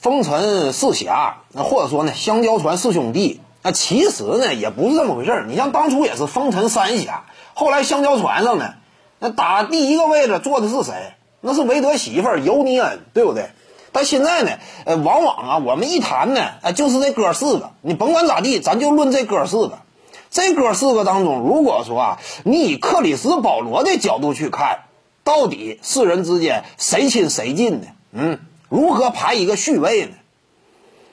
风尘四侠，那或者说呢香蕉船四兄弟，那其实呢也不是这么回事儿。你像当初也是风尘三侠，后来香蕉船上呢，那打第一个位置坐的是谁？那是韦德媳妇尤尼恩，对不对？但现在呢，呃，往往啊，我们一谈呢，啊，就是这哥四个，你甭管咋地，咱就论这哥四个。这哥四个当中，如果说啊，你以克里斯保罗的角度去看，到底四人之间谁亲谁近呢？嗯，如何排一个序位呢？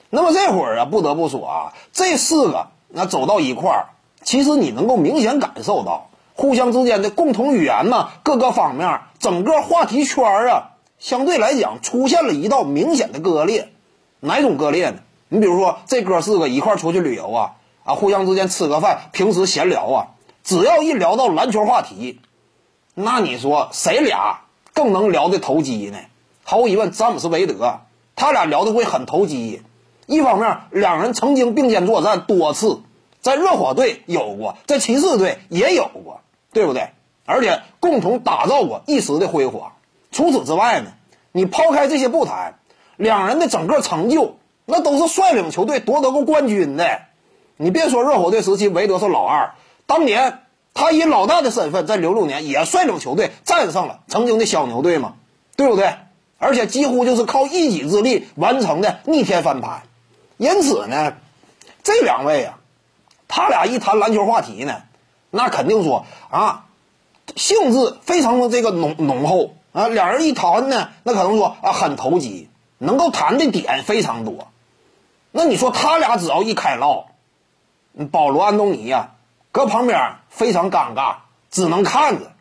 那么这会儿啊，不得不说啊，这四个那走到一块儿，其实你能够明显感受到互相之间的共同语言呢，各个方面，整个话题圈啊，相对来讲出现了一道明显的割裂。哪种割裂呢？你比如说这哥四个一块儿出去旅游啊。啊，互相之间吃个饭，平时闲聊啊，只要一聊到篮球话题，那你说谁俩更能聊的投机呢？毫无疑问，詹姆斯韦德，他俩聊的会很投机。一方面，两人曾经并肩作战多次，在热火队有过，在骑士队也有过，对不对？而且共同打造过一时的辉煌。除此之外呢，你抛开这些不谈，两人的整个成就，那都是率领球队夺得过冠军的。你别说热火队时期，韦德是老二，当年他以老大的身份在零六年也率领球队战胜了曾经的小牛队嘛，对不对？而且几乎就是靠一己之力完成的逆天翻盘。因此呢，这两位啊，他俩一谈篮球话题呢，那肯定说啊，性质非常的这个浓浓厚啊。两人一谈呢，那可能说啊很投机，能够谈的点非常多。那你说他俩只要一开唠。保罗·安东尼呀，搁旁边非常尴尬，只能看着。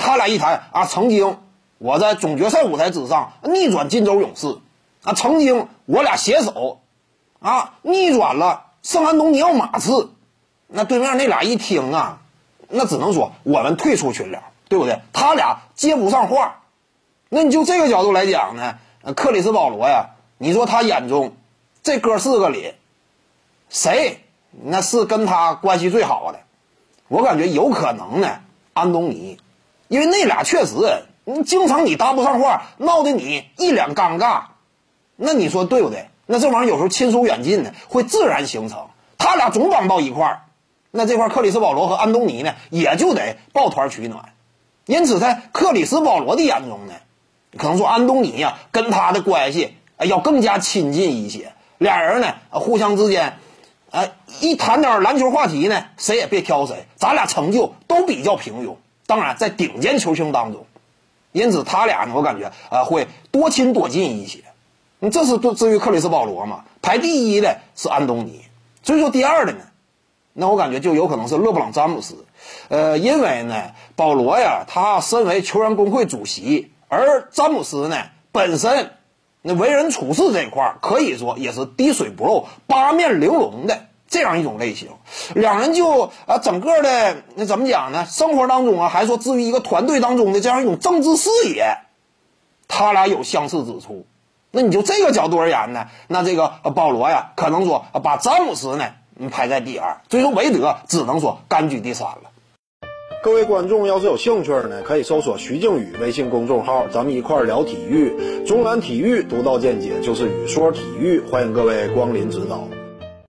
他俩一谈啊，曾经我在总决赛舞台之上逆转金州勇士，啊，曾经我俩携手啊逆转了圣安东尼奥马刺。那对面那俩一听啊，那只能说我们退出群聊，对不对？他俩接不上话。那你就这个角度来讲呢，克里斯保罗呀，你说他眼中这哥四个里谁？那是跟他关系最好的，我感觉有可能呢，安东尼，因为那俩确实，你经常你搭不上话，闹得你一脸尴尬，那你说对不对？那这玩意儿有时候亲疏远近呢，会自然形成。他俩总绑到一块儿，那这块克里斯保罗和安东尼呢，也就得抱团取暖。因此，在克里斯保罗的眼中呢，可能说安东尼呀跟他的关系要更加亲近一些，俩人呢互相之间。哎，一谈点篮球话题呢，谁也别挑谁，咱俩成就都比较平庸。当然，在顶尖球星当中，因此他俩呢，我感觉啊会多亲多近一些。你这是对至于克里斯保罗嘛？排第一的是安东尼，所以说第二的呢，那我感觉就有可能是勒布朗詹姆斯。呃，因为呢，保罗呀，他身为球员工会主席，而詹姆斯呢本身。那为人处事这一块可以说也是滴水不漏、八面玲珑的这样一种类型。两人就啊，整个的那怎么讲呢？生活当中啊，还说至于一个团队当中的这样一种政治视野，他俩有相似之处。那你就这个角度而言呢，那这个保罗呀，可能说把詹姆斯呢排在第二，所以说韦德只能说甘居第三了。各位观众要是有兴趣呢，可以搜索徐静宇微信公众号，咱们一块聊体育。中南体育独到见解就是语说体育，欢迎各位光临指导。